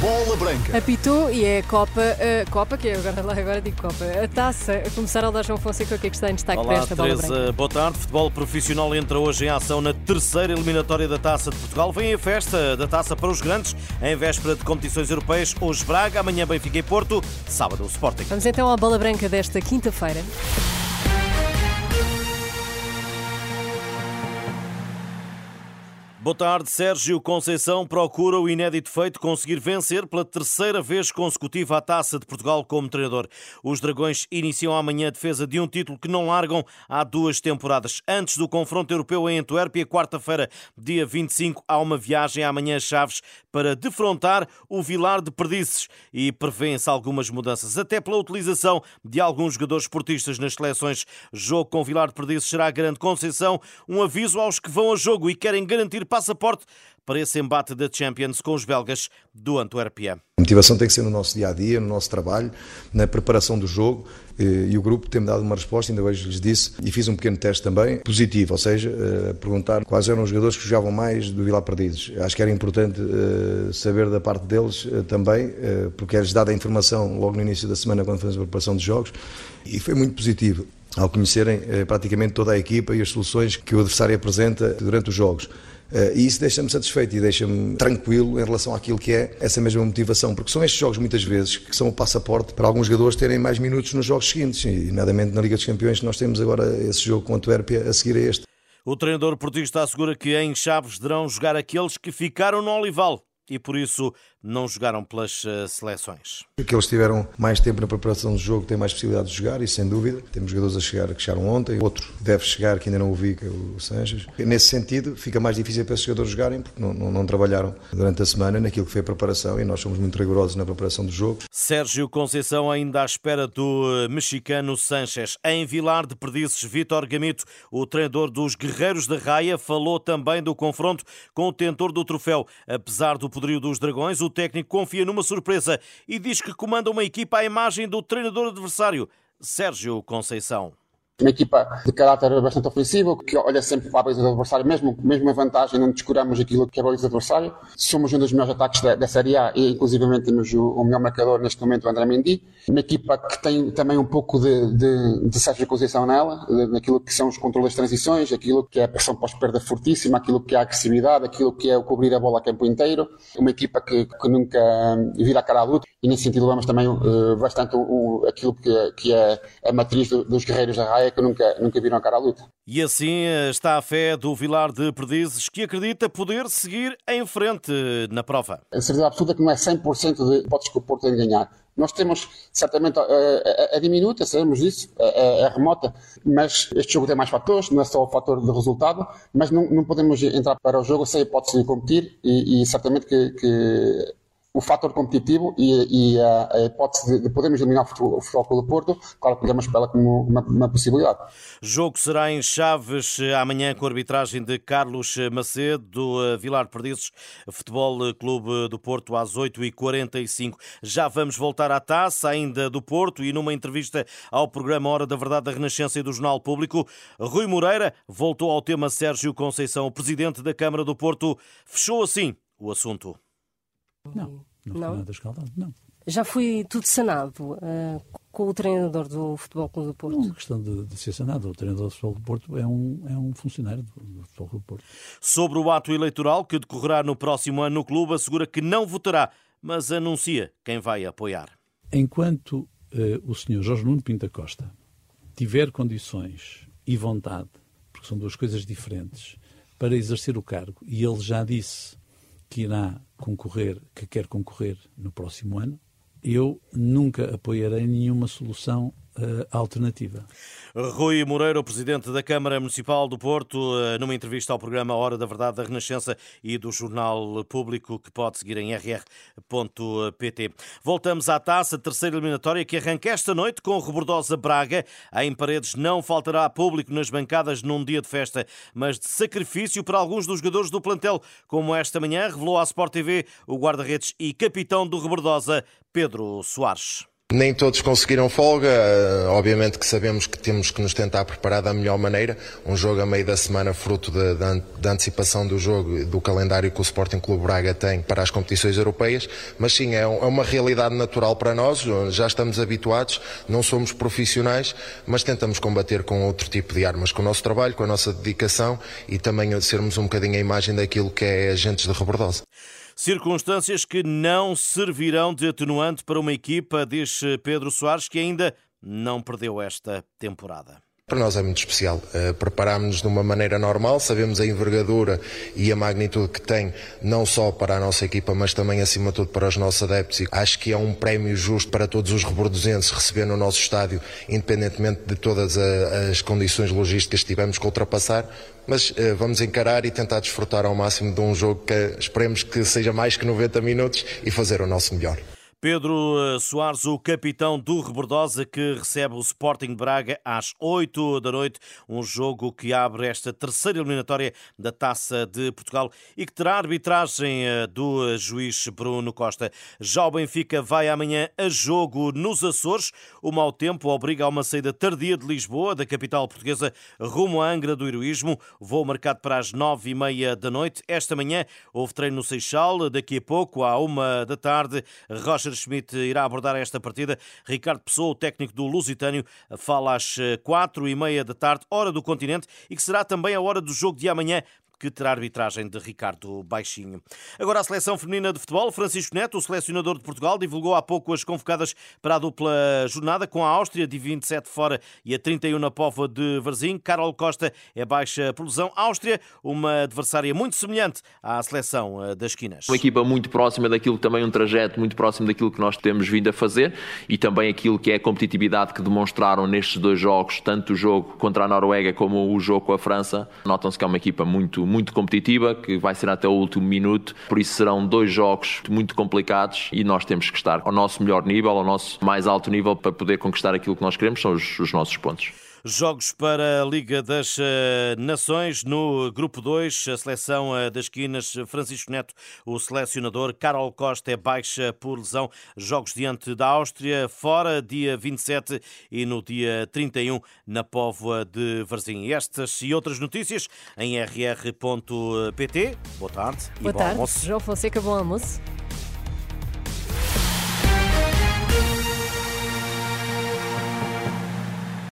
Bola Branca. Apitou e é a Copa, a Copa, que é agora, lá agora digo Copa, a taça. A começar a dar João Fonseca, o que é que está em destaque Olá, para esta bola branca? Boa tarde. Futebol profissional entra hoje em ação na terceira eliminatória da Taça de Portugal. Vem a festa da Taça para os grandes, em véspera de competições europeias. Hoje Braga, amanhã Benfica e Porto, sábado o Sporting. Vamos então à bola branca desta quinta-feira. Boa tarde. Sérgio Conceição procura o inédito feito conseguir vencer pela terceira vez consecutiva a Taça de Portugal como treinador. Os Dragões iniciam amanhã a defesa de um título que não largam há duas temporadas. Antes do confronto europeu em Antuérpia, quarta-feira, dia 25, há uma viagem amanhã a Chaves para defrontar o Vilar de Perdizes e prevêem-se algumas mudanças, até pela utilização de alguns jogadores esportistas nas seleções. Jogo com o Vilar de Perdizes será a grande Conceição. Um aviso aos que vão ao jogo e querem garantir passaporte para esse embate da Champions com os belgas do Antuérpia. A motivação tem que ser no nosso dia a dia, no nosso trabalho, na preparação do jogo eh, e o grupo tem-me dado uma resposta, ainda hoje lhes disse, e fiz um pequeno teste também, positivo, ou seja, eh, perguntar quais eram os jogadores que jogavam mais do Vilar Perdizes. Acho que era importante eh, saber da parte deles também, porque é-lhes dada a informação logo no início da semana quando fazemos a preparação dos jogos e foi muito positivo ao conhecerem praticamente toda a equipa e as soluções que o adversário apresenta durante os jogos. Uh, e isso deixa-me satisfeito e deixa-me tranquilo em relação àquilo que é essa mesma motivação, porque são estes jogos muitas vezes que são o passaporte para alguns jogadores terem mais minutos nos jogos seguintes, e nomeadamente na Liga dos Campeões nós temos agora esse jogo com a Antuérpia a seguir a este. O treinador portista assegura que em Chaves deverão jogar aqueles que ficaram no Olival e por isso não jogaram pelas eh, seleções. Que eles tiveram mais tempo na preparação do jogo, têm mais possibilidade de jogar, isso sem dúvida. Temos jogadores a chegar que chegaram ontem, outro deve chegar que ainda não o vi, que é o Sanches. Nesse sentido, fica mais difícil para esses jogadores jogarem, porque não, não, não, trabalharam durante a semana naquilo que foi a preparação e nós somos muito rigorosos na preparação do jogo. Sérgio Conceição ainda à espera do eh, mexicano Sanches. Em Vilar de Perdizes, Vítor Gamito, o treinador dos Guerreiros da Raia, falou também do confronto com o tentor do troféu. Apesar do poderio dos Dragões, o técnico confia numa surpresa e diz que comanda uma equipa à imagem do treinador adversário, Sérgio Conceição uma equipa de caráter bastante ofensivo, que olha sempre para a baliza do adversário, mesmo, mesmo a vantagem, não descuramos aquilo que é a baliza do adversário. Somos um dos melhores ataques da, da Série A e, inclusivamente, temos o, o melhor marcador neste momento, o André Mendy. Uma equipa que tem também um pouco de, de, de Sérgio nela, naquilo que são os controles de transições, aquilo que é a pressão pós-perda fortíssima, aquilo que é a agressividade, aquilo que é o cobrir a bola a campo inteiro. Uma equipa que, que nunca vira a cara à luta e, nesse sentido, vemos também uh, bastante o, o, aquilo que, que é a matriz do, dos guerreiros da raia, que nunca, nunca viram a cara à luta. E assim está a fé do Vilar de Perdizes, que acredita poder seguir em frente na prova. A certeza absoluta que não é 100% de hipóteses que o Porto tem de ganhar. Nós temos certamente a, a, a diminuta, sabemos disso, a, a, remota, mas este jogo tem mais fatores, não é só o fator de resultado, mas não, não podemos entrar para o jogo sem hipótese de competir e, e certamente que, que o fator competitivo e, e a, a, hipótese de, podermos eliminar o Futebol, o futebol do Porto, claro que podemos pela como uma, uma, possibilidade. Jogo será em Chaves amanhã com a arbitragem de Carlos Macedo, do Vilar Perdizes, Futebol Clube do Porto, às 8h45. Já vamos voltar à taça, ainda do Porto, e numa entrevista ao programa Hora da Verdade da Renascença e do Jornal Público, Rui Moreira voltou ao tema Sérgio Conceição, o presidente da Câmara do Porto, fechou assim o assunto. Não, não, não? foi nada escaldado, não. Já foi tudo sanado uh, com o treinador do Futebol Clube do Porto? Não, questão de, de, ser sanado. O treinador do Futebol do Porto é um, é um funcionário do, do Futebol Clube do Porto. Sobre o ato eleitoral que decorrerá no próximo ano no clube, assegura que não votará, mas anuncia quem vai apoiar. Enquanto uh, o senhor Jorge Nuno Pinta Costa tiver condições e vontade, porque são duas coisas diferentes, para exercer o cargo, e ele já disse que irá concorrer, que quer concorrer no próximo ano, eu nunca apoiarei nenhuma solução alternativa. Rui Moreira, o presidente da Câmara Municipal do Porto, uh, numa entrevista ao programa Hora da Verdade da Renascença e do Jornal Público, que pode seguir em rr.pt. Voltamos à taça, terceira eliminatória, que arranca esta noite com o Rebordosa Braga. Em Paredes não faltará público nas bancadas num dia de festa, mas de sacrifício para alguns dos jogadores do plantel, como esta manhã revelou à Sport TV o guarda-redes e capitão do Rebordosa, Pedro Soares. Nem todos conseguiram folga, eh, obviamente que sabemos que temos que nos tentar preparar da melhor maneira. Um jogo a meio da semana, fruto da antecipação do jogo, do calendário que o Sporting Clube Braga tem para as competições europeias, mas sim, é, é uma realidade natural para nós, já estamos habituados, não somos profissionais, mas tentamos combater com outro tipo de armas, com o nosso trabalho, com a nossa dedicação e também sermos um bocadinho a imagem daquilo que é agentes de rebordosa. Circunstâncias que não servirão de atenuante para uma equipa, diz Pedro Soares, que ainda não perdeu esta temporada. Para nós é muito especial. Uh, Preparámos-nos de uma maneira normal, sabemos a envergadura e a magnitude que tem, não só para a nossa equipa, mas também, acima de tudo, para os nossos adeptos. E acho que é um prémio justo para todos os rebordosenses receber no nosso estádio, independentemente de todas a, as condições logísticas que tivemos que ultrapassar. Mas uh, vamos encarar e tentar desfrutar ao máximo de um jogo que esperemos que seja mais que 90 minutos e fazer o nosso melhor. Pedro eh, Soares, o capitão do Rebordosa, que recebe o Sporting Braga às 8 da noite, um jogo que abre esta terceira eliminatória da Taça de Portugal e que terá arbitragem eh, do juiz Bruno Costa. Já o Benfica vai amanhã a jogo nos Açores. O mau tempo obriga a uma saída tardia de Lisboa, da capital portuguesa, rumo à Angra do Heroísmo. Voo marcado para as nove e meia da noite. Esta manhã houve treino no Seixal. Daqui a pouco, à uma da tarde, Rocha Schmidt irá abordar esta partida. Ricardo Pessoa, o técnico do Lusitânio, fala às eh, quatro e meia da tarde, hora do continente, e que será também a hora do jogo de amanhã que terá arbitragem de Ricardo Baixinho. Agora a seleção feminina de futebol, Francisco Neto, o selecionador de Portugal, divulgou há pouco as convocadas para a dupla jornada com a Áustria, de 27 fora e a 31 na Pova de Varzim. Carol Costa é baixa por lesão. Áustria, uma adversária muito semelhante à seleção eh, das esquinas. Uma equipa muito próxima daquilo, também um trajeto muito próximo daquilo que nós temos vindo a fazer e também aquilo que é a competitividade que demonstraram nestes dois jogos, tanto o jogo contra a Noruega como o jogo com a França. Notam-se que é uma equipa muito muito competitiva, que vai ser até o último minuto, por isso serão dois jogos muito complicados e nós temos que estar ao nosso melhor nível, ao nosso mais alto nível para poder conquistar aquilo que nós queremos, são os, os nossos pontos. Jogos para a Liga das eh, Nações no Grupo 2, a seleção eh, das quinas, Francisco Neto, o selecionador, Carol Costa é baixa por lesão, jogos diante da Áustria, fora dia 27 e no dia 31 na Póvoa de Varzim. Estas e outras notícias em rr.pt. Boa tarde Boa e bom tarde, almoço. João Fonseca, bom almoço.